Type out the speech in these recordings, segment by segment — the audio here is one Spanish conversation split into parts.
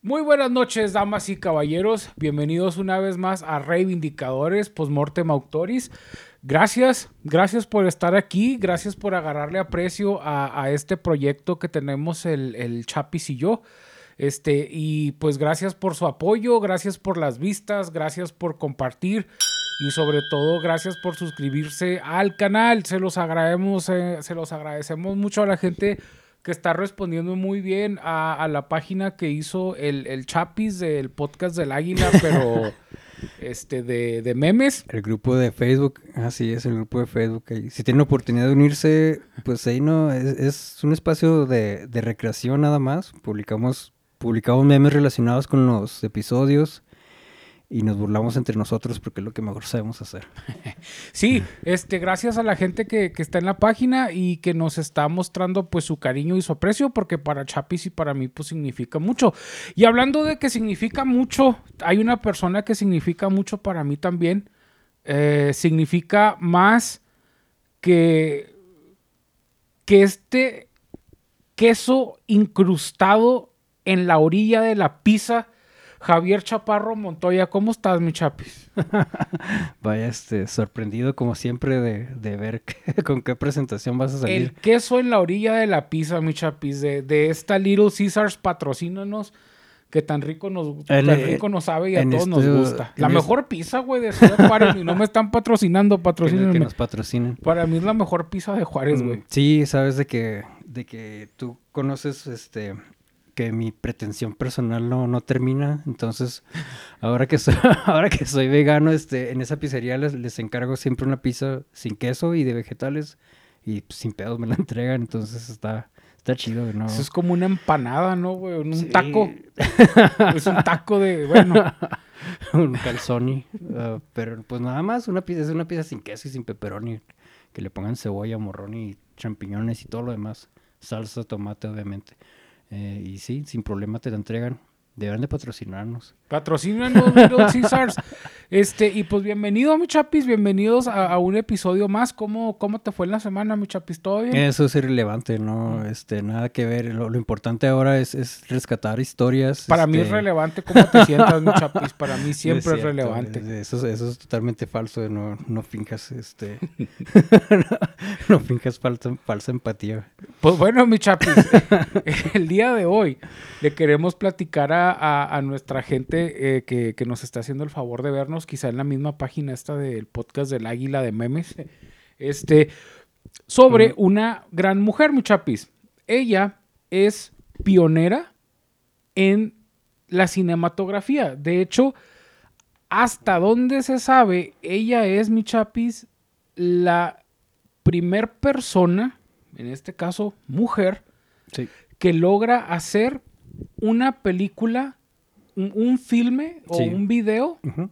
Muy buenas noches, damas y caballeros. Bienvenidos una vez más a Reivindicadores Postmortem Autoris. Gracias, gracias por estar aquí, gracias por agarrarle aprecio a, este proyecto que tenemos el, el Chapis y yo. Este, y pues gracias por su apoyo, gracias por las vistas, gracias por compartir y sobre todo gracias por suscribirse al canal. Se los agradecemos, eh, se los agradecemos mucho a la gente que está respondiendo muy bien a, a la página que hizo el, el, Chapis del podcast del Águila, pero este de, de, memes. El grupo de Facebook, así es, el grupo de Facebook. Si tienen oportunidad de unirse, pues ahí no, es, es un espacio de, de recreación nada más. Publicamos, publicamos memes relacionados con los episodios y nos burlamos entre nosotros porque es lo que mejor sabemos hacer. sí, este, gracias a la gente que, que, está en la página y que nos está mostrando pues su cariño y su aprecio porque para Chapis y para mí pues significa mucho. Y hablando de que significa mucho, hay una persona que significa mucho para mí también. Eh, significa más que, que este queso incrustado en la orilla de la pizza Javier Chaparro Montoya, ¿cómo estás, mi chapis? Vaya, este, sorprendido como siempre de, de ver que, con qué presentación vas a salir. El queso en la orilla de la pizza, mi chapis, de, de esta Little Caesars, patrocínanos, que tan rico nos, tan rico nos sabe y a todos nos gusta. La mejor este... pizza, güey, de Ciudad Juárez, y no me están patrocinando, patrocinen. Que, nos patrocinen. Para mí es la mejor pizza de Juárez, güey. Mm, sí, sabes de que, de que tú conoces, este que mi pretensión personal no, no termina. Entonces, ahora que soy, ahora que soy vegano, este, en esa pizzería les, les encargo siempre una pizza sin queso y de vegetales. Y pues, sin pedos me la entregan. Entonces está, está chido, ¿no? Eso es como una empanada, ¿no, güey? Un sí. taco. es un taco de, bueno. un calzoni. Uh, pero pues nada más, una pizza, es una pizza sin queso y sin pepperoni. Que le pongan cebolla, morrón y champiñones y todo lo demás. Salsa, tomate, obviamente. Eh, y sí, sin problema te la entregan. Deberán de patrocinarnos. Patrocínanos, Little Caesars. Este, y pues bienvenido, mi chapis. Bienvenidos a, a, un episodio más. ¿Cómo, ¿Cómo te fue en la semana, mi chapis? ¿Todo bien? Eso es irrelevante, ¿no? Este, nada que ver. Lo, lo importante ahora es, es, rescatar historias. Para este... mí es relevante cómo te sientas, mi chapis. Para mí siempre no es, cierto, es, relevante. Eso, eso es totalmente falso. No, no finjas, este... no, no finjas falsa, falsa empatía. Pues bueno, mi chapis. el día de hoy le queremos platicar a a, a, nuestra gente eh, que, que, nos está haciendo el favor de vernos, quizá en la misma página esta del podcast del Águila de Memes, este, sobre una gran mujer, muchapis. Ella es pionera en la cinematografía. De hecho, hasta donde se sabe, ella es, mi chapis, la primer persona, en este caso mujer, sí. que logra hacer una película, un, un filme o sí. un video uh -huh.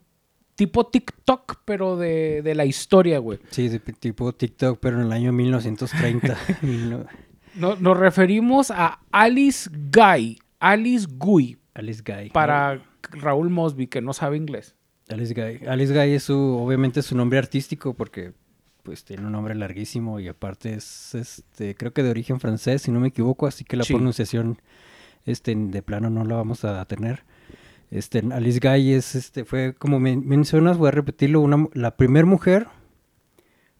tipo TikTok, pero de, de la historia, güey. Sí, de, tipo TikTok, pero en el año 1930. no, nos referimos a Alice Guy, Alice Guy. Alice Guy. Para Raúl Mosby, que no sabe inglés. Alice Guy. Alice Guy es su, obviamente, su nombre artístico porque pues tiene un nombre larguísimo y aparte es, este, creo que de origen francés, si no me equivoco, así que la sí. pronunciación este, de plano no la vamos a tener. Este, Alice Guy es, este, fue, como me mencionas, voy a repetirlo, una, la primera mujer,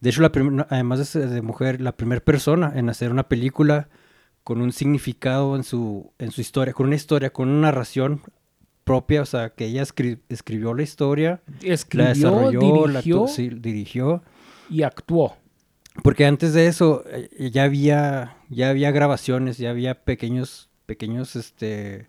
de hecho, la además de, de mujer, la primera persona en hacer una película con un significado en su, en su historia, con una historia, con una narración propia, o sea, que ella escri escribió la historia, escribió, la desarrolló, dirigió, la sí, dirigió y actuó. Porque antes de eso eh, ya había, ya había grabaciones, ya había pequeños pequeños este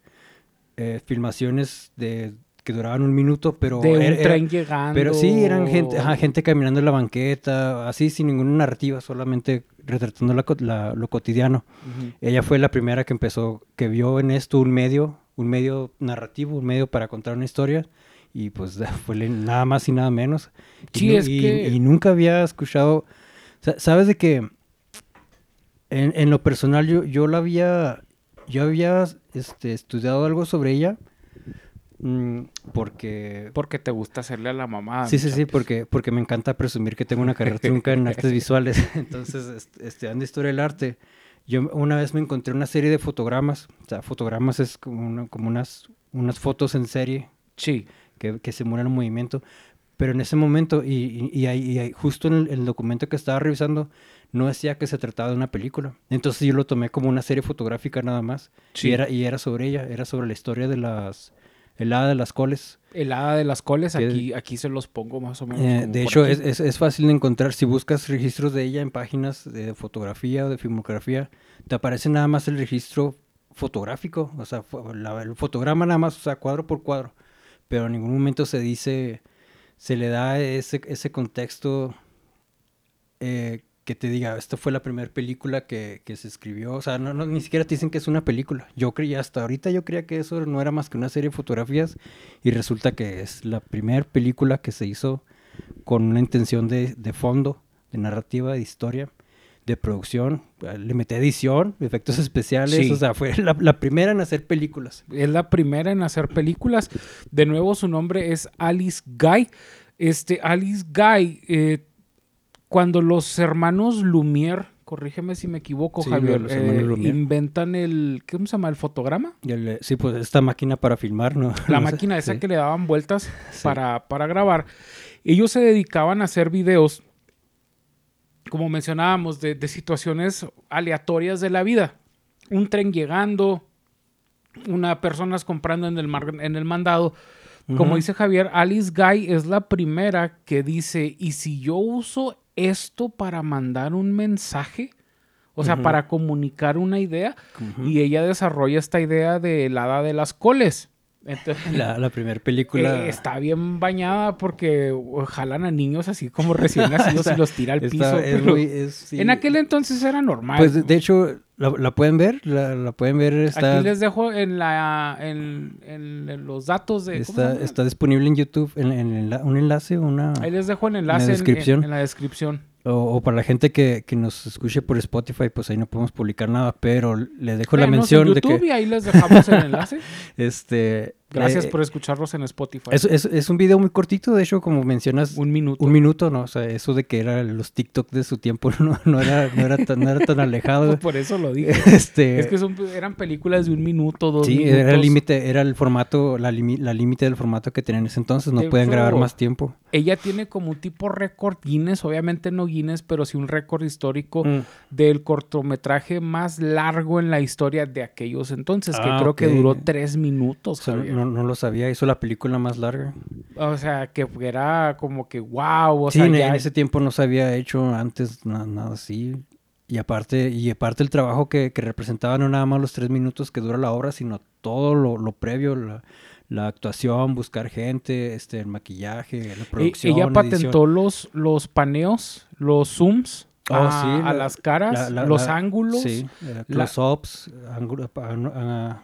eh, filmaciones de que duraban un minuto, pero de un era, tren llegando. Pero sí, eran gente, ajá, gente caminando en la banqueta, así sin ninguna narrativa, solamente retratando la, la, lo cotidiano. Uh -huh. Ella fue la primera que empezó, que vio en esto un medio, un medio narrativo, un medio para contar una historia, y pues fue nada más y nada menos. Sí, y, es y, que... y nunca había escuchado, sabes de que en, en lo personal yo, yo la había yo había este, estudiado algo sobre ella mmm, porque... Porque te gusta hacerle a la mamá. Sí, sí, sí, porque, porque me encanta presumir que tengo una carrera trunca en artes visuales. Entonces, estudiando historia del arte, yo una vez me encontré una serie de fotogramas. O sea, fotogramas es como, una, como unas, unas fotos en serie Sí. que, que simulan un movimiento. Pero en ese momento, y, y, y y justo en el, el documento que estaba revisando, no decía que se trataba de una película. Entonces yo lo tomé como una serie fotográfica nada más. Sí. Y, era, y era sobre ella, era sobre la historia de las... El hada de las coles. El hada de las coles, aquí, aquí se los pongo más o menos. Eh, de hecho, es, es, es fácil de encontrar. Si buscas registros de ella en páginas de fotografía o de filmografía, te aparece nada más el registro fotográfico. O sea, la- el fotograma nada más, o sea, cuadro por cuadro. Pero en ningún momento se dice, se le da ese, ese contexto eh, que te diga, esta fue la primera película que, que se escribió. O sea, no, no, ni siquiera te dicen que es una película. Yo creía, hasta ahorita yo creía que eso no era más que una serie de fotografías y resulta que es la primera película que se hizo con una intención de, de fondo, de narrativa, de historia, de producción. Le metí edición, efectos especiales. Sí. O sea, fue la, la primera en hacer películas. Es la primera en hacer películas. De nuevo, su nombre es Alice Guy. Este, Alice Guy, eh, cuando los hermanos Lumière, corrígeme si me equivoco, Sí, Javier, los eh, inventan el, ¿cómo se llama? El fotograma. El- sí, pues esta máquina para filmar, ¿no? La No sé, máquina esa sí. que le daban vueltas Sí. para, para grabar. Ellos se dedicaban a hacer videos, como mencionábamos, de, de situaciones aleatorias de la vida. Un tren llegando, una personas comprando en el, mar- en el mandado. Como dice Javier, Alice Guy es la primera que dice, ¿y si yo uso esto para mandar un mensaje? O sea, para comunicar una idea. Y ella desarrolla esta idea de la hada de las coles. Entonces, La, la primera película. eh, está bien bañada porque jalan a niños así como recién nacidos Está- y los tira al está- piso. es pero muy- es- sí. En aquel entonces era normal. Pues de, de hecho, la, la pueden ver, la, la pueden ver, está, Aquí les dejo en la en, en- en los datos de ¿cómo se está, está disponible en YouTube, en, en un enlace, una Ahí les dejo el enlace en- descripción. En, la descripción. o, o para la gente que, que nos escuche por Spotify, pues ahí no podemos publicar nada, pero le dejo la mención en de que y ahí les dejamos el enlace. este Gracias eh, por escucharnos en Spotify. es, es, es un video muy cortito, de hecho, como mencionas, un minuto. un minuto, ¿no? O sea, eso de que eran los TikTok de su tiempo no, no, era, no, era, tan, no era tan alejado. Pues por eso lo dije. este, es que son, eran películas de un minuto, dos Sí, minutos. era el límite, era el formato, la, límite del formato que tenían en ese entonces, no De pueden grabar más tiempo. Ella tiene como un tipo récord Guinness, obviamente no Guinness, pero sí un récord histórico Mm. del cortometraje más largo en la historia de aquellos entonces, que Ah, creo que duró tres minutos. O sea, Javier. No, no lo sabía, hizo la película más larga. O sea, que era como que wow, o sí, sea, en, ya- en ese tiempo no se había hecho antes na- nada así. Y aparte, y aparte el trabajo que, que representaba no nada más los tres minutos que dura la obra, sino todo lo, lo previo, la, la actuación, buscar gente, este, el maquillaje, la producción. ella edición. patentó los, los paneos, los zooms Oh, a, sí, a la- las caras, la- los ángulos. Sí, eh, close-ups, ángulo- pa- no- ah,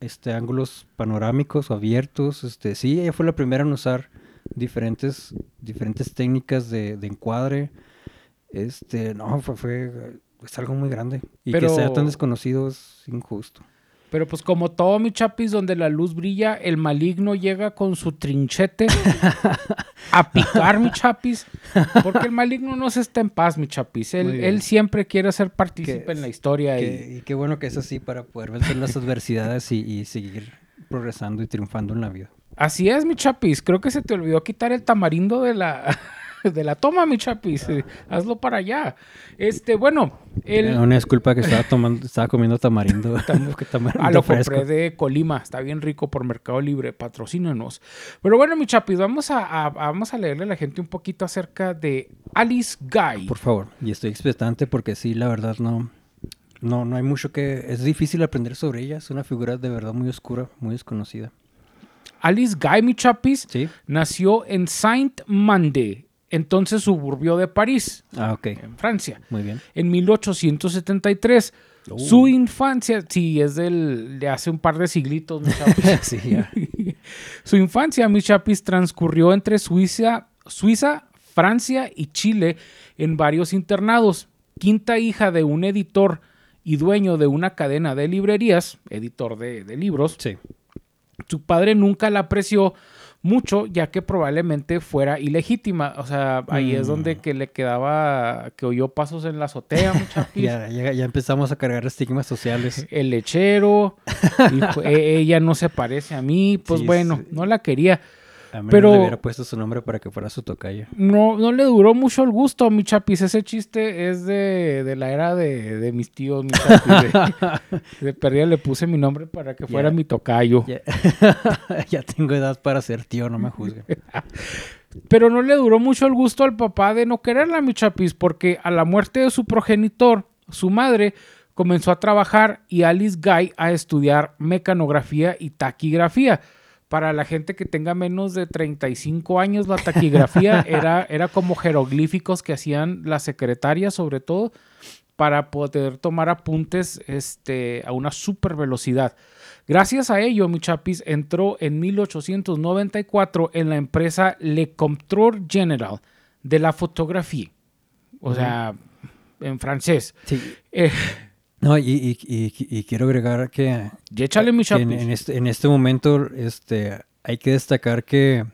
este, ángulos panorámicos o abiertos. Este, sí, ella fue la primera en usar diferentes, diferentes técnicas de, de encuadre. Este, no, fue, fue es algo muy grande. Y que sea tan desconocido es injusto. Pero pues como todo mi chapis donde la luz brilla, el maligno llega con su trinchete a picar mi chapis. Porque el maligno no se está en paz, mi chapis. Él, él siempre quiere ser partícipe en la historia. y- qué bueno que es así para poder vencer las adversidades y, y seguir progresando y triunfando en la vida. Así es, mi chapis. Creo que se te olvidó quitar el tamarindo de la, de la toma, mi chapis. Hazlo para allá. Este, bueno, el, Eh, Una disculpa que estaba tomando, estaba comiendo tamarindo. tamarindo Ah, lo fresco. compré de Colima. Está bien rico por Mercado Libre. Patrocínenos. Pero bueno, mi chapis, vamos a, a- vamos a leerle a la gente un poquito acerca de Alice Guy. Por favor. Y estoy expectante porque sí, la verdad no, no, no hay mucho que... Es difícil aprender sobre ella. Es una figura de verdad muy oscura, muy desconocida. Alice Guy, mi chapis, Sí. nació en Saint-Mandé, entonces suburbio de París, Ah, en Francia, Muy bien. en 1873. Oh. Su infancia, sí, es del, de hace un par de siglitos, sí. Su infancia, mi chapis, transcurrió entre Suiza, Suiza, Francia y Chile en varios internados. Quinta hija de un editor y dueño de una cadena de librerías, editor de, de libros, Sí. su padre nunca la apreció mucho, ya que probablemente fuera ilegítima. O sea, ahí es donde Mm. que le quedaba, que oyó pasos en la azotea, muchachos. Ya, ya, ya empezamos a cargar estigmas sociales. El lechero, fue- e- ella no se parece a mí, pues Sí, bueno, sí. no la quería. A menos Pero- le hubiera puesto su nombre para que fuera su tocaya. No, no le duró mucho el gusto a mi chapis. Ese chiste es de, de la era de, de mis tíos, mi chapis. De, de perdida le puse mi nombre para que fuera mi tocayo. Ya, ya tengo edad para ser tío, no me juzguen. Pero no le duró mucho el gusto al papá de no quererla, mi chapis, porque a la muerte de su progenitor, su madre comenzó a trabajar y Alice Guy a estudiar mecanografía y taquigrafía. Para la gente que tenga menos de 35 años, la taquigrafía era, era como jeroglíficos que hacían las secretarias, sobre todo, para poder tomar apuntes este, a una super velocidad. Gracias a ello, mi chapis entró en 1894 en la empresa Le Comptoir General de la fotografía. O sea, en francés. Sí. Eh, No, y, y- y- y quiero agregar que, y échale mi que en, este, en este momento este, hay que destacar que,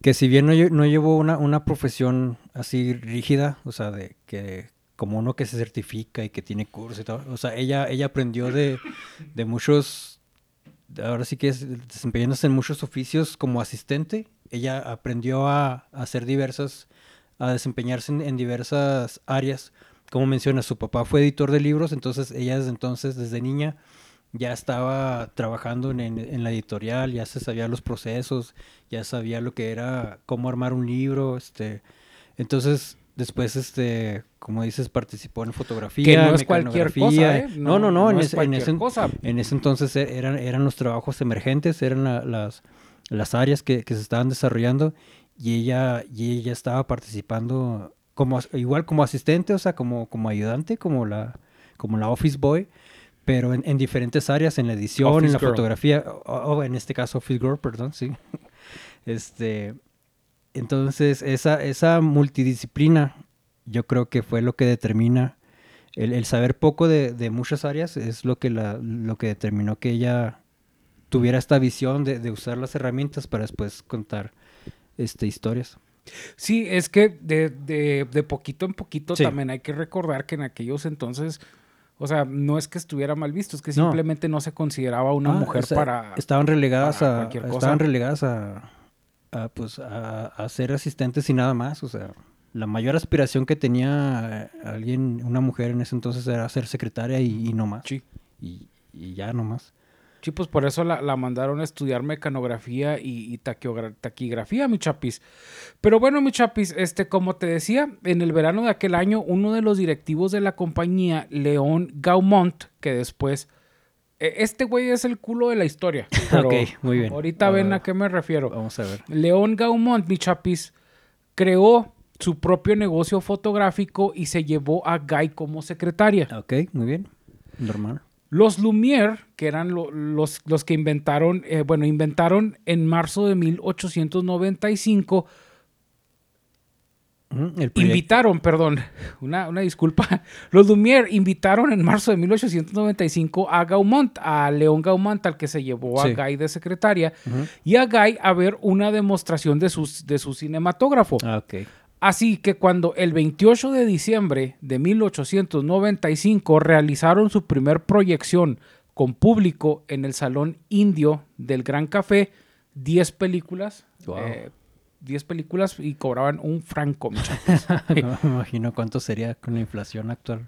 que si bien no, no llevó una, una profesión así rígida, o sea, de que como uno que se certifica y que tiene curso y todo, o sea, ella, ella aprendió de, de muchos, ahora sí que es desempeñándose en muchos oficios como asistente, ella aprendió a, a hacer diversas, a desempeñarse en, en diversas áreas. Como menciona, su papá fue editor de libros, entonces ella desde entonces, desde niña, ya estaba trabajando en, en- en la editorial, ya se sabía los procesos, ya sabía lo que era cómo armar un libro, este, entonces después, este, como dices, participó en fotografía, que no es cualquier cosa, ¿eh? No, no, no, en, es ese, en, cualquier ese, cosa. en ese entonces e- eran, eran los trabajos emergentes, eran la- las, las áreas que, que se estaban desarrollando y ella, y ella estaba participando como, igual como asistente, o sea, como, como ayudante, como la, como la office boy, pero en, en diferentes áreas, en la edición, en la girl. fotografía, o, o en este caso office girl, perdón, sí. Este, entonces, esa, esa multidisciplina, yo creo que fue lo que determina el, el saber poco de, de muchas áreas es lo que, la, lo que determinó que ella tuviera esta visión de, de usar las herramientas para después contar este, historias. Sí, es que de, de- de poquito en poquito Sí. también hay que recordar que en aquellos entonces, o sea, no es que estuviera mal visto, es que No. simplemente no se consideraba una Ah, mujer o sea, para... estaban relegadas para a cualquier cosa. estaban relegadas a, a, pues a, a ser asistentes y nada más o sea la mayor aspiración que tenía eh, alguien una mujer en ese entonces era ser secretaria y, y no más Sí. y, y ya no más Sí, pues por eso la, la mandaron a estudiar mecanografía y, y taquigrafía, mi chapis. Pero bueno, mi chapis, este, como te decía, en el verano de aquel año, uno de los directivos de la compañía, León Gaumont, que después... e- Este güey es el culo de la historia. Pero Ok, muy bien. Ahorita ven a qué me refiero. vamos a ver León Gaumont, mi chapis, creó su propio negocio fotográfico y se llevó a Guy como secretaria. ok muy bien normal Los Lumière, que eran lo- los, los que inventaron, eh, bueno, inventaron en marzo de 1895, Ujú, el invitaron, perdón, una, una disculpa, los Lumière invitaron en marzo de 1895 a Gaumont, a León Gaumont, al que se llevó a Sí. Guy de secretaria, y a Guy a ver una demostración de, sus, de su cinematógrafo. ah, ok Así que cuando el 28 de diciembre de 1895 realizaron su primer proyección con público en el Salón Indio del Gran Café, 10 películas, Wow. eh, 10 películas y cobraban un franco, muchachos. no me imagino cuánto sería con la inflación actual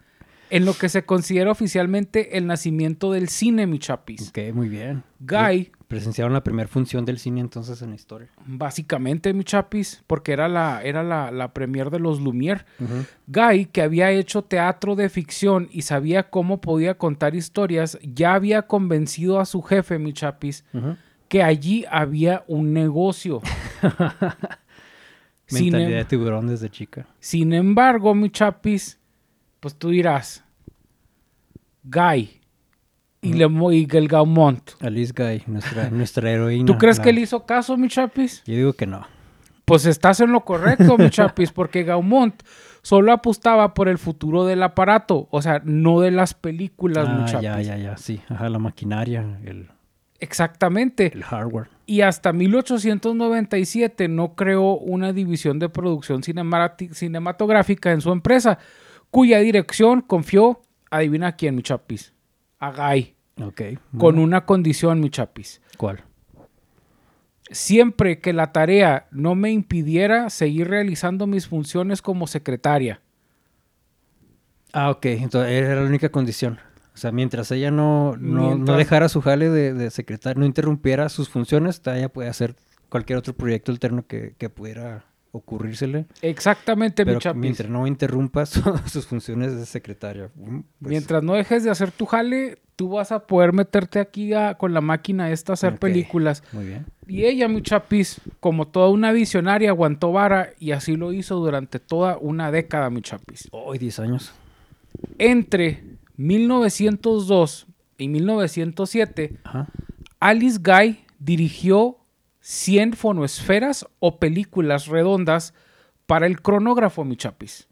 en lo que se considera oficialmente el nacimiento del cine, mi chapis. ok muy bien Guy, presenciaron la primera función del cine entonces en la historia básicamente, mi chapis, porque era la, era la, la premier de los Lumière. Guy, que había hecho teatro de ficción y sabía cómo podía contar historias, ya había convencido a su jefe, mi chapis, que allí había un negocio. mentalidad em- de tiburón desde chica sin embargo, mi chapis, pues tú dirás, Guy y, le y el Gaumont. Alice Guy, nuestra, nuestra heroína. ¿Tú crees la- que le hizo caso, mi chapis? Yo digo que no. Pues estás en lo correcto, mi chapis, porque Gaumont solo apostaba por el futuro del aparato, o sea, no de las películas, mi Ah, chapis. ya, ya, ya, sí. Ajá, la maquinaria, el, Exactamente. el hardware. y hasta 1897 no creó una división de producción cinematográfica en su empresa, cuya dirección confió, adivina quién, mi chapis, a Guy. Ok. Con una condición, mi chapis. ¿Cuál? Siempre que la tarea no me impidiera seguir realizando mis funciones como secretaria. Ah, ok. Entonces era la única condición. O sea, mientras ella no, no, dejara su jale de, de, secretaria, no interrumpiera sus funciones, ella puede hacer cualquier otro proyecto alterno que, que pudiera ocurrírsele. Exactamente, mi chapis. Mientras no interrumpas sus funciones de secretaria. Mm, pues mientras no dejes de hacer tu jale, tú vas a poder meterte aquí con la máquina esta a hacer películas. Muy bien. Y ella, mi chapis, como toda una visionaria, aguantó vara y así lo hizo durante toda una década, mi chapis. Hoy, 10 años. Entre 1902 y 1907, Alice Guy dirigió 100 fonoesferas o películas redondas para el cronógrafo, mi chapis.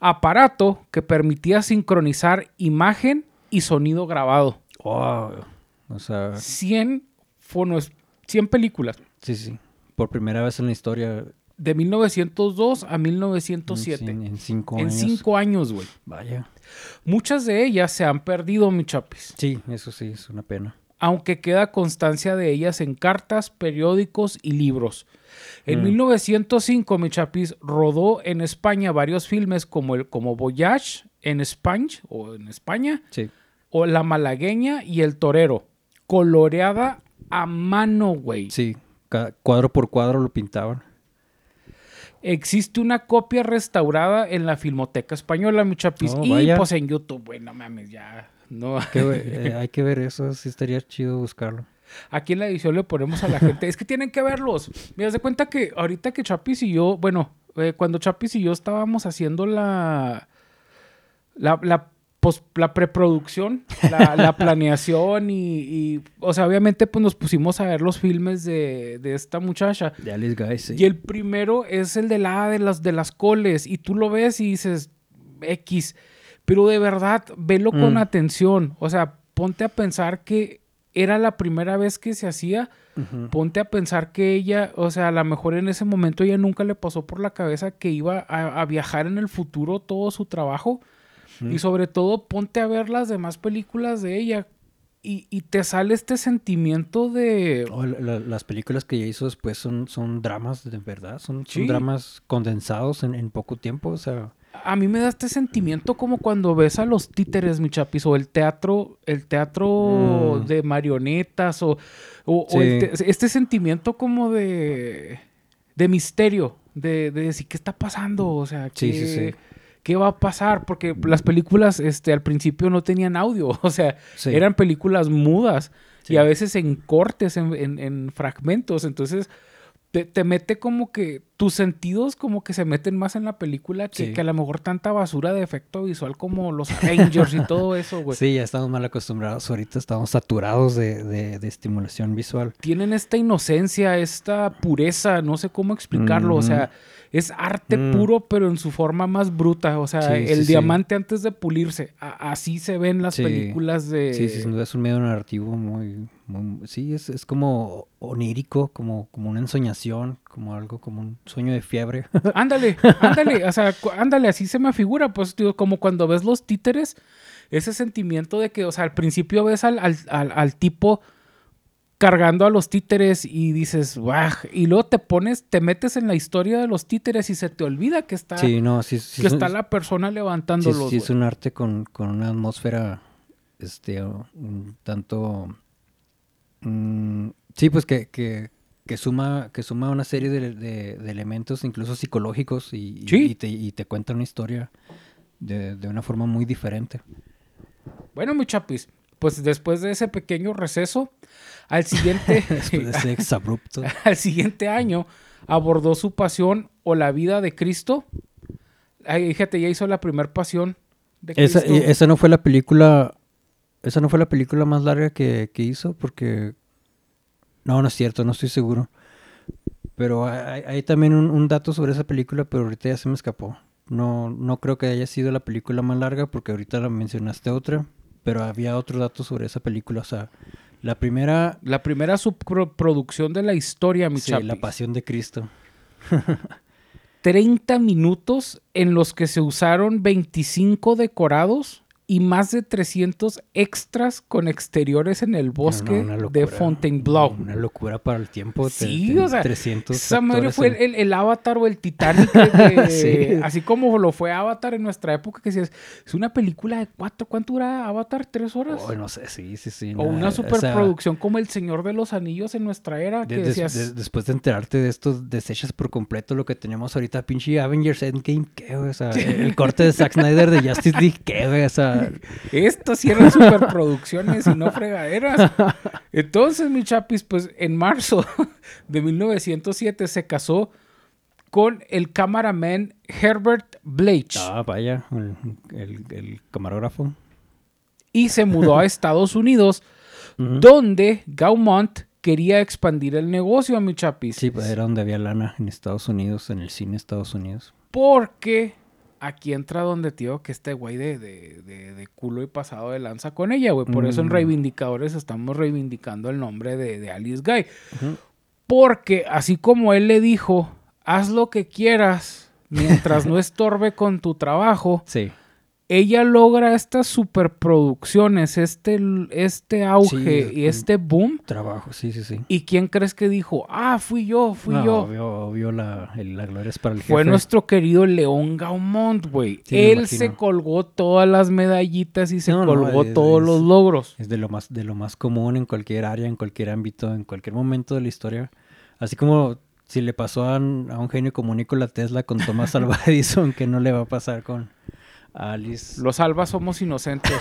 Aparato que permitía sincronizar imagen y sonido grabado. Wow. O sea... 100, fonos, 100 películas. Sí, sí. Por primera vez en la historia. De 1902 a 1907. En, en cinco años. En cinco años, güey. Vaya. Muchas de ellas se han perdido, mi chapis. Sí, eso sí, es una pena aunque queda constancia de ellas en cartas, periódicos y libros. En 1905, mm. Michapis rodó en España varios filmes como, el, como Voyage en España, o en España, o La Malagueña y El Torero, coloreada a mano, güey. Sí, cuadro por cuadro lo pintaban. Existe una copia restaurada en la Filmoteca Española, Michapis, oh, y pues en YouTube, güey, no mames, ya no. Eh, hay que ver eso, sí estaría chido buscarlo. Aquí en la edición le ponemos a la gente, es que tienen que verlos. Mira, de cuenta que ahorita que Chapis y yo, bueno, eh, cuando Chapis y yo estábamos haciendo la, la, la, la preproducción, la, planeación y, o sea, obviamente pues nos pusimos a ver los filmes de, de esta muchacha. De Alice Guy, sí. Y el primero es el de la de las, de las coles y tú lo ves y dices, X. Pero de verdad, velo con mm. atención. O sea, ponte a pensar que era la primera vez que se hacía. Ponte a pensar que ella, o sea, a lo mejor en ese momento ella nunca le pasó por la cabeza que iba a, viajar en el futuro todo su trabajo. Y sobre todo, ponte a ver las demás películas de ella. Y, te sale este sentimiento de... las películas que ella hizo después son, son dramas de verdad, son, dramas condensados en, en, poco tiempo, o sea a mí me da este sentimiento como cuando ves a los títeres, mi chapis, o el teatro, el teatro mm. de marionetas, o, este sentimiento como de, de misterio, de, decir, ¿qué está pasando? O sea, ¿qué, ¿qué va a pasar? Porque las películas este, al principio no tenían audio, o sea, eran películas mudas y a veces en cortes, en, en fragmentos, entonces te, mete como que tus sentidos como que se meten más en la película que, que, a lo mejor tanta basura de efecto visual como los Avengers y todo eso, güey. Sí, ya estamos mal acostumbrados. Ahorita estamos saturados de, de, estimulación visual. Tienen esta inocencia, esta pureza, no sé cómo explicarlo. O sea, es arte mm. puro, pero en su forma más bruta. O sea, el diamante antes de pulirse. así se ven las películas de. Sí, sí, es un medio narrativo muy. sí, es, es, como onírico, como, como una ensoñación, como algo, como un sueño de fiebre. ándale, ándale. O sea, ándale, así se me figura. Pues, digo, como cuando ves los títeres, ese sentimiento de que, o sea, al principio ves al, al, al tipo cargando a los títeres y dices, ¡guau! Y luego te pones, te metes en la historia de los títeres y se te olvida que está, sí, no, sí, que está la persona levantándolos. Sí, sí es un arte con, una atmósfera, este, un tanto... Mm, sí, pues que, que, que, suma, que suma una serie de, elementos, incluso psicológicos, y, y, te, y te cuenta una historia de, de una forma muy diferente. Bueno, mi chapis, pues después de ese pequeño receso, al siguiente, al siguiente año abordó su pasión o la vida de Cristo. Ay, fíjate, ya hizo la primera pasión de Cristo. Esa, no fue la película, esa no fue la película más larga que, hizo, porque no, no es cierto, no estoy seguro. Pero hay, también un, un, dato sobre esa película, pero ahorita ya se me escapó. No, no creo que haya sido la película más larga, porque ahorita la mencionaste otra, pero había otro dato sobre esa película, o sea, La primera... La primera subproducción de la historia, mi Sí, chapis. La Pasión de Cristo. 30 minutos en los que se usaron 25 decorados y más de 300 extras con exteriores en el bosque de locura. Fontainebleau. Una locura para el tiempo. Sí, te- o sea, 300 Esa madre fue el, en- el- el Avatar o el Titanic, de- Sí. así como lo fue Avatar en nuestra época, que decías, es una película de cuatro, ¿cuánto dura Avatar? ¿Tres horas? Oh, no sé, sí, sí, sí. o una o sea, superproducción como El Señor de los Anillos en nuestra era, que de- decías, de- después de enterarte de estos desechas por completo lo que tenemos ahorita, pinche Avengers Endgame, ¿qué, güey? O sea, el corte de Zack Snyder de Justice League, ¿qué, güey? O sea, Estas sí eran superproducciones y no fregaderas. Entonces, mi chapis, pues en marzo de 1907 se casó con el cameraman Herbert Blake ah, vaya, el, el- el camarógrafo. y se mudó a Estados Unidos, donde Gaumont quería expandir el negocio a mi chapis. Sí, pues era donde había lana en Estados Unidos, en el cine de Estados Unidos. Porque aquí entra donde tío que este güey de, de, de- de culo y pasado de lanza con ella, güey. Por eso en Mm. Reivindicadores estamos reivindicando el nombre de, de Alice Guy. Porque así como él le dijo, haz lo que quieras mientras no estorbe con tu trabajo, Sí. Ella logra estas superproducciones, este, este auge Sí, y este boom. Trabajo, sí, sí, sí. ¿Y quién crees que dijo? Ah, fui yo, fui No, yo. Obvio, obvio la, el- la gloria es para el Fue jefe. nuestro querido León Gaumont, güey. Sí, Él se colgó todas las medallitas y se No, no, colgó es- todos es- los logros. Es de lo más, de lo más común en cualquier área, en cualquier ámbito, en cualquier momento de la historia. Así como si le pasó a, un a un genio como Nikola Tesla con Thomas Alva Edison, que no le va a pasar con Alice. Los albas somos inocentes.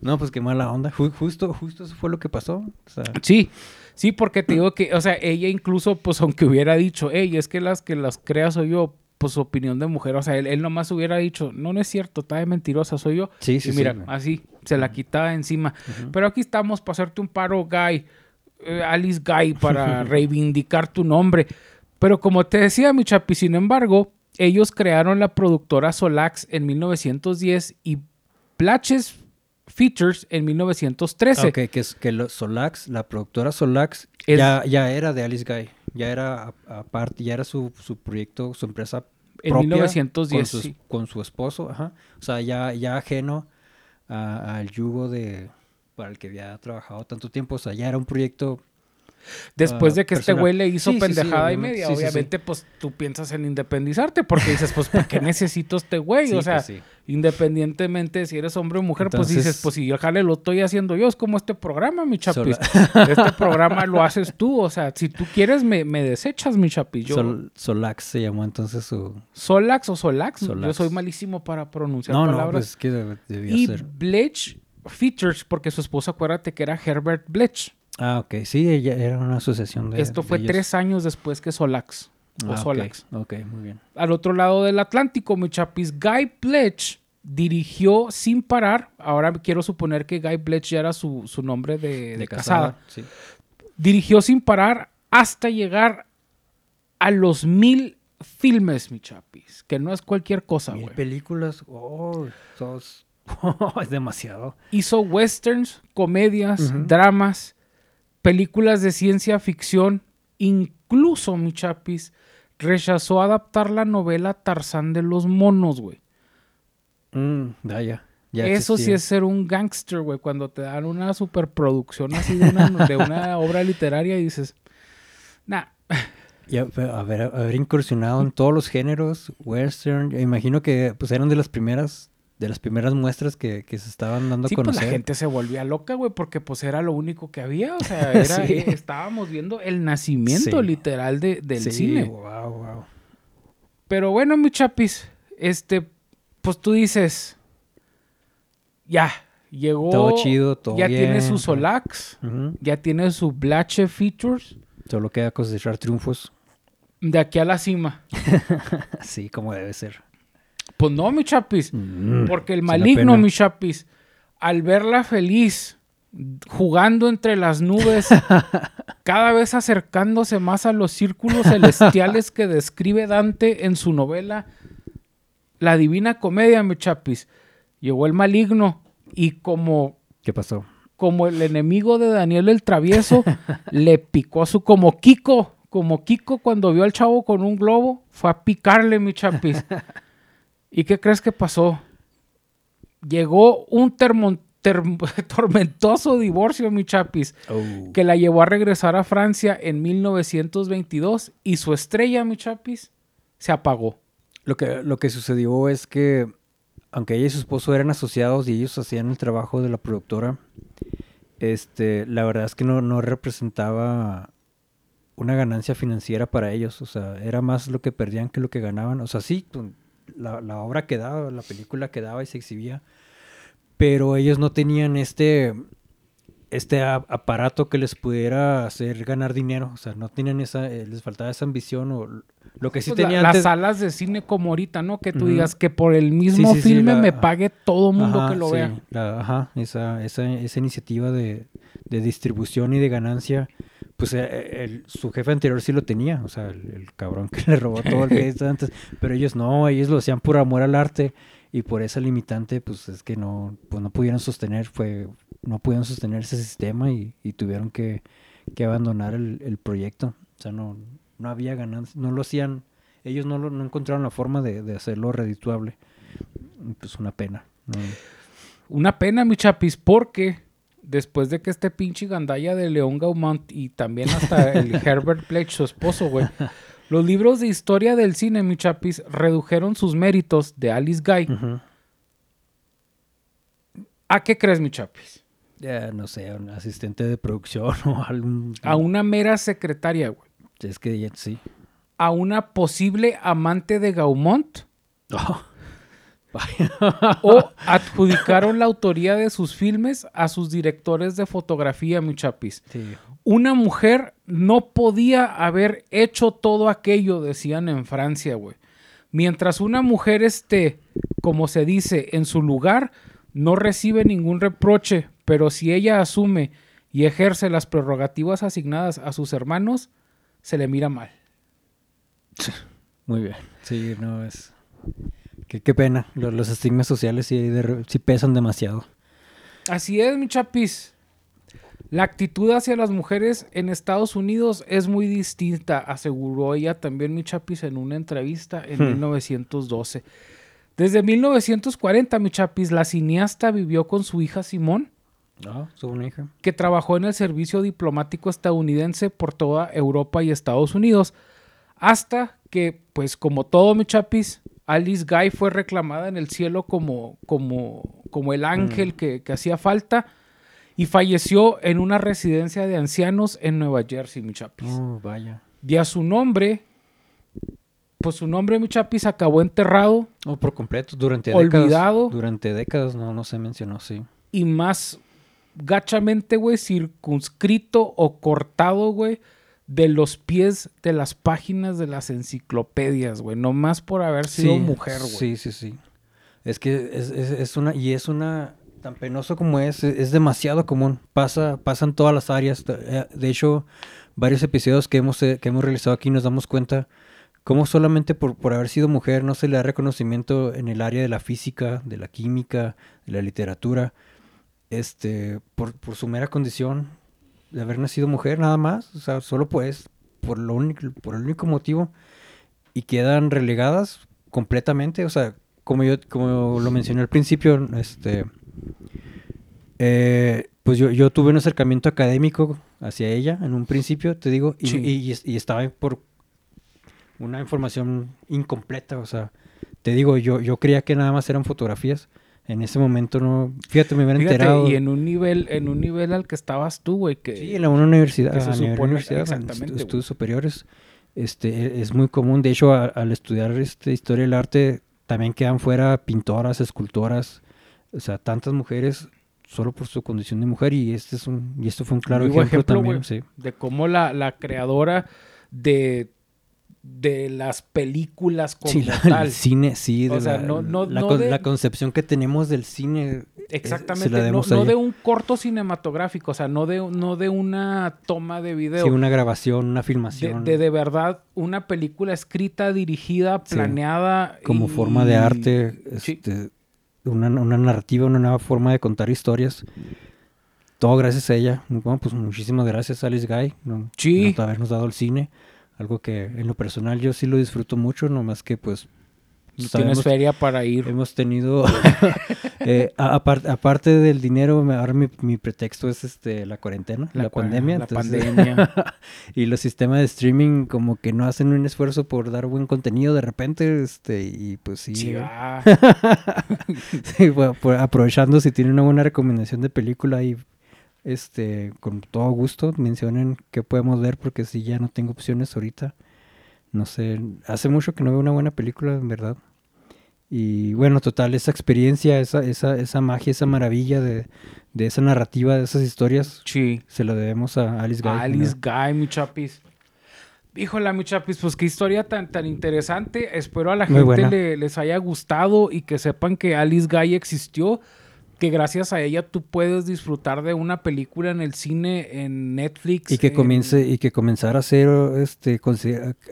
No, pues qué mala onda. Ju- justo, justo eso fue lo que pasó. O sea, Sí, sí, porque te digo que, o sea, ella incluso, pues aunque hubiera dicho, hey, es que las que las crea soy yo, pues su opinión de mujer, o sea, él, él nomás hubiera dicho, no, no es cierto, está de mentirosa, soy yo. sí, sí, y sí, mira, así, se la quitaba encima. Pero aquí estamos para hacerte un paro, Guy, eh, Alice Guy, para reivindicar tu nombre. Pero como te decía, mi chapi, sin embargo, ellos crearon la productora Solax en 1910 y Platches Features en 1913. Ok, que, es, que lo- Solax, la productora Solax, Es- ya, ya era de Alice Guy. Ya era aparte, ya era su, su proyecto, su empresa En propia 1910, con su, sí. con su esposo, ajá. O sea, ya, ya ajeno al yugo de para el que había trabajado tanto tiempo. O sea, ya era un proyecto. Después ah, de que este güey le hizo Sí, sí, sí, pendejada y media, obviamente, pues tú piensas en independizarte porque dices, pues, ¿para qué necesito este güey? O sea, pues, independientemente de si eres hombre o mujer, pues dices, pues si yo jale lo estoy haciendo yo, es como este programa, mi chapis. Sola- este programa lo haces tú, o sea, si tú quieres, me, me desechas, mi chapis. Yo, Sol- Solax se llamó entonces su. Solax o Solax, yo soy malísimo para pronunciar No, no, palabras. pues que deb- debía y ser. Bletch Features, porque su esposa, acuérdate que era Herbert Bletch. Ah, ok. Sí, ella era una asociación de. Esto de fue ellos. tres años después que Solax. O Ah, Solax. Ok, muy bien. al otro lado del Atlántico, mi chapis, Guy Bletch dirigió sin parar. Ahora quiero suponer que Guy Bletch ya era su, su nombre de, de casada. Sí. Dirigió sin parar hasta llegar a los mil filmes, mi chapis. Que no es cualquier cosa, güey. películas. Oh, sos- es demasiado. Hizo westerns, comedias, dramas, películas de ciencia ficción. Incluso, mi chapis, rechazó adaptar la novela Tarzán de los monos, güey. Mm. Ya Eso sí es ser un gangster, güey. Cuando te dan una superproducción así de una, de una obra literaria y dices, nah, Y a- haber, haber incursionado en todos los géneros, western. imagino que pues eran de las primeras, de las primeras muestras que, que se estaban dando sí, a pues conocer. la gente se volvía loca, güey, porque pues era lo único que había. O sea, era, Sí. eh, estábamos viendo el nacimiento Sí. literal de- del Sí, cine. Wow, wow. Pero bueno, mi chapis, este, pues tú dices, ya, llegó. Todo chido, todo ya tiene bien, su ajá. Solax, ya tiene su Blache Features. Solo queda cosechar triunfos. De aquí a la cima. Así como debe ser. Pues no, mi chapis. Mm, Porque el maligno, mi chapis, al verla feliz, jugando entre las nubes, cada vez acercándose más a los círculos celestiales que describe Dante en su novela La Divina Comedia, mi chapis, llegó el maligno y como ¿Qué pasó? como el enemigo de Daniel el Travieso, le picó a su como Kiko, como Kiko cuando vio al chavo con un globo, fue a picarle, mi chapis. ¿Y qué crees que pasó? Llegó un tormentoso divorcio, mi chapis, oh. que la llevó a regresar a Francia en 1922 y su estrella, mi chapis, se apagó. Lo que, lo que sucedió es que, aunque ella y su esposo eran asociados y ellos hacían el trabajo de la productora, este, la verdad es que no, no representaba una ganancia financiera para ellos. O sea, era más lo que perdían que lo que ganaban. O sea, sí, la, la obra quedaba, la película quedaba y se exhibía, pero ellos no tenían este este aparato que les pudiera hacer ganar dinero, o sea, no tenían esa, eh, les faltaba esa ambición o lo que sí pues tenían Las salas de cine como ahorita, ¿no? Que tú digas que por el mismo filme me pague todo mundo que lo vea. ajá, esa, esa, esa iniciativa de, de, distribución y de ganancia, pues eh, su jefe anterior sí lo tenía, o sea, el, cabrón que le robó todo el que antes, pero ellos no, ellos lo hacían por amor al arte y por esa limitante, pues es que no, pues no pudieron sostener, fue, no pudieron sostener ese sistema y, tuvieron que, abandonar el, proyecto. O sea, no, no había ganancia, no lo hacían, ellos no, lo, no encontraron la forma de, hacerlo redituable. Pues una pena. Una pena, mi chapis, porque después de que este pinche gandalla de León Gaumont y también hasta el Herbert Blake, su esposo, güey, los libros de historia del cine, mi chapis, redujeron sus méritos de Alice Guy. ¿A qué crees, mi chapis? no sé, un asistente de producción o algún... A una mera secretaria, güey. Es que ya, sí. A una posible amante de Gaumont. Oh. O adjudicaron la autoría de sus filmes a sus directores de fotografía, mi chapis. Una mujer no podía haber hecho todo aquello, decían en Francia, güey. Mientras una mujer esté, como se dice, en su lugar, no recibe ningún reproche, pero si ella asume y ejerce las prerrogativas asignadas a sus hermanos, se le mira mal. Muy bien. Sí, no es. Qué, pena. Los, estigmas sociales sí, pesan demasiado. Así es, mi chapis. La actitud hacia las mujeres en Estados Unidos es muy distinta, aseguró ella también, mi chapis, en una entrevista en 1912. Hmm. Desde 1940, mi chapis, la cineasta vivió con su hija Simón Ah, una hija. Que trabajó en el servicio diplomático estadounidense por toda Europa y Estados Unidos. Hasta que, pues como todo mi chapis, Alice Guy fue reclamada en el cielo como, como, como el ángel mm. que, hacía falta y falleció en una residencia de ancianos en Nueva Jersey, mi chapis. Oh, vaya. Y a su nombre, pues su nombre, mi chapis, acabó enterrado. Oh, por completo, durante olvidado, décadas. Durante décadas, no, no se mencionó, sí. Y más gachamente, güey, circunscrito o cortado, güey, de los pies de las páginas de las enciclopedias, güey. Nomás por haber sido mujer, güey. Sí, sí, sí. Es que es, una, y es una, tan penoso como es, es demasiado común. Pasa, pasan todas las áreas. Eh, de hecho, varios episodios que hemos, eh, que hemos realizado aquí nos damos cuenta cómo solamente por, por haber sido mujer no se le da reconocimiento en el área de la física, de la química, de la literatura este, por, por su mera condición de haber nacido mujer nada más, o sea, solo pues, por, lo único, por el único motivo, y quedan relegadas completamente, o sea, como yo, como lo mencioné al principio, este, eh, pues yo, yo tuve un acercamiento académico hacia ella en un principio, te digo, y, y, y, estaba por una información incompleta, o sea, te digo, yo, yo creía que nada más eran fotografías, en ese momento no, fíjate, me hubiera enterado. Y en un nivel, en un nivel al que estabas tú, güey, que Sí, en una universidad, se supone, universidad, exactamente, estudios superiores, este e, es muy común, de hecho al estudiar este historia del arte también quedan fuera pintoras, escultoras, o sea, tantas mujeres solo por su condición de mujer y este es un y esto fue un claro ejemplo, también, sí. de cómo la, la creadora de de las películas como sí, tal. El cine, sí. De la, no, no, la, concepción que tenemos del cine. Exactamente, no, de un corto cinematográfico, o sea, no de, no de una toma de video. Sí, una grabación, una filmación. De, de, verdad, una película escrita, dirigida, planeada. Como forma de arte, este, una, una narrativa, una nueva forma de contar historias. todo gracias a ella. Bueno, pues muchísimas gracias Alice Guy no, por habernos dado el cine. Algo que en lo personal yo sí lo disfruto mucho, nomás que pues Tienes feria para ir. Hemos tenido, eh, aparte del dinero, ahora mi, pretexto es este la cuarentena, la, pandemia. La pandemia. y los sistemas de streaming como que no hacen un esfuerzo por dar buen contenido de repente, este, y pues sí. Sí, aprovechando si tienen una buena recomendación de película y este, con todo gusto mencionen qué podemos ver porque si ya no tengo opciones ahorita. No sé, hace mucho que no veo una buena película, en verdad. Y bueno, total, esa experiencia, esa, esa, esa magia, esa maravilla de, esa narrativa, de esas historias, sí. se lo debemos a Alice Guy. Alice Guy, mi chapis. Híjole, mi chapis, pues qué historia tan, tan interesante. Espero a la gente les haya gustado y que sepan que Alice Guy existió que gracias a ella tú puedes disfrutar de una película en el cine, en Netflix. Y que comience, y que comenzar a ser, este,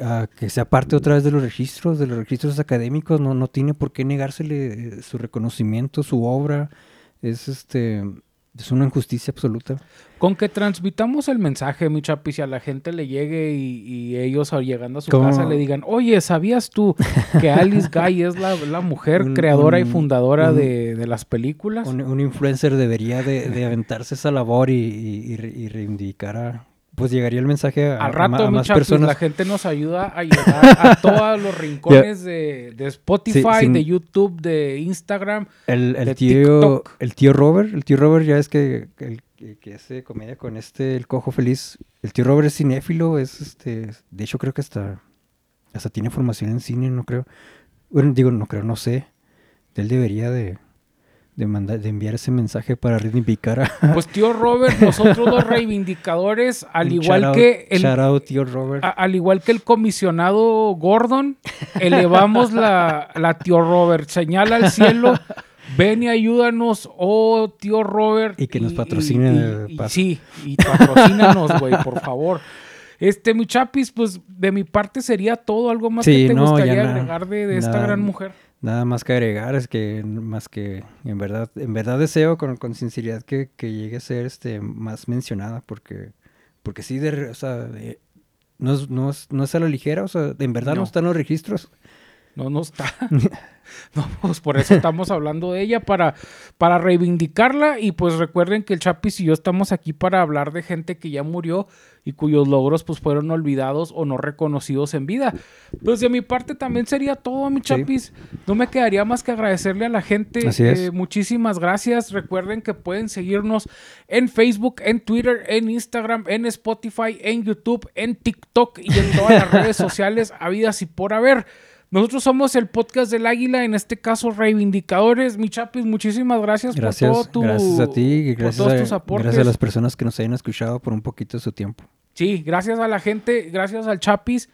a, que sea parte otra vez de los registros, de los registros académicos, no, no tiene por qué negársele eh, su reconocimiento, su obra. Es este es una injusticia absoluta. Con que transmitamos el mensaje, mi chapis, y a la gente le llegue y, ellos llegando a su casa le digan, oye, ¿sabías tú que Alice Guy es la, mujer creadora y fundadora de, las películas? Un, influencer debería de, aventarse esa labor y, reivindicar a, pues llegaría el mensaje a, Al rato, a, más personas. La gente nos ayuda a llegar a todos los rincones de, Spotify, de YouTube, de Instagram, el, el tío, El tío Robert, el tío Robert ya es que, el, que hace comedia con este, el cojo feliz. El tío Robert es cinéfilo, es este, de hecho creo que hasta, hasta tiene formación en cine, no creo. Bueno, digo, no creo, no sé. Él debería de, de, mandar, de enviar ese mensaje para reivindicar a... Pues tío Robert, nosotros los reivindicadores, al igual que el... tío Robert. al igual que el comisionado Gordon, elevamos la, la tío Robert, señala al cielo, ven y ayúdanos, oh tío Robert. Y que nos patrocine. sí, y patrocínanos, güey, por favor. Este, mi chapis, pues de mi parte sería todo. ¿Algo más que te gustaría agregar de, esta gran mujer? Nada más que agregar, es que más que en verdad, en verdad deseo con, con sinceridad que, llegue a ser este más mencionada, porque, porque sí, de, o sea, no, es, no, es, no es a la ligera, o sea, en verdad no, están los registros. No, no está. no, pues por eso estamos hablando de ella, para, para reivindicarla. Y pues recuerden que el Chapis y yo estamos aquí para hablar de gente que ya murió y cuyos logros pues fueron olvidados o no reconocidos en vida. Pues de mi parte también sería todo, mi Chapis. No me quedaría más que agradecerle a la gente. Eh, muchísimas gracias. Recuerden que pueden seguirnos en Facebook, en Twitter, en Instagram, en Spotify, en YouTube, en TikTok y en todas las redes sociales habidas y por haber. Nosotros somos el podcast del Águila, en este caso Reivindicadores. Mi Chapis, muchísimas gracias, por todo tu Gracias a ti y gracias, a, gracias a las personas que nos hayan escuchado por un poquito de su tiempo. Sí, gracias a la gente, gracias al Chapis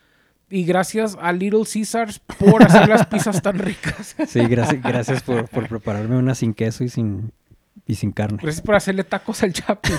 y gracias a Little Caesars por hacer las pizzas tan ricas. Sí, gracias, gracias por, por prepararme una sin queso y sin y sin carne. Gracias por hacerle tacos al Chapis.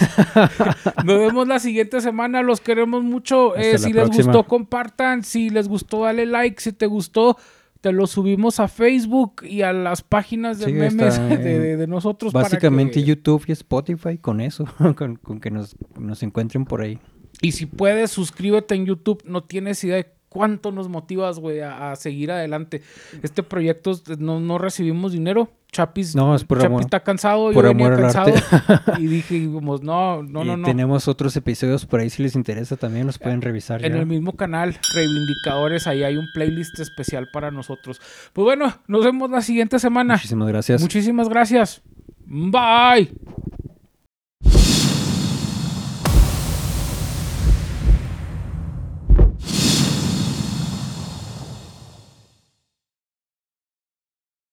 Nos vemos la siguiente semana. Los queremos mucho. Eh, si les gustó, compartan. Si les gustó, dale like. Si te gustó, te lo subimos a Facebook y a las páginas de memes de, nosotros. Básicamente YouTube y Spotify con eso. con, que nos, nos encuentren por ahí. Y si puedes, suscríbete en YouTube. No tienes idea de cuánto nos motivas, güey, a, seguir adelante. Este proyecto no, no recibimos dinero. Chapis, no, es por Chapis está cansado, por yo venía cansado. y dijimos, no, no, no, no. Tenemos otros episodios por ahí si les interesa también, los pueden revisar. En el mismo canal, Reivindicadores, ahí hay un playlist especial para nosotros. Pues bueno, nos vemos la siguiente semana. Muchísimas gracias. Muchísimas gracias. Bye.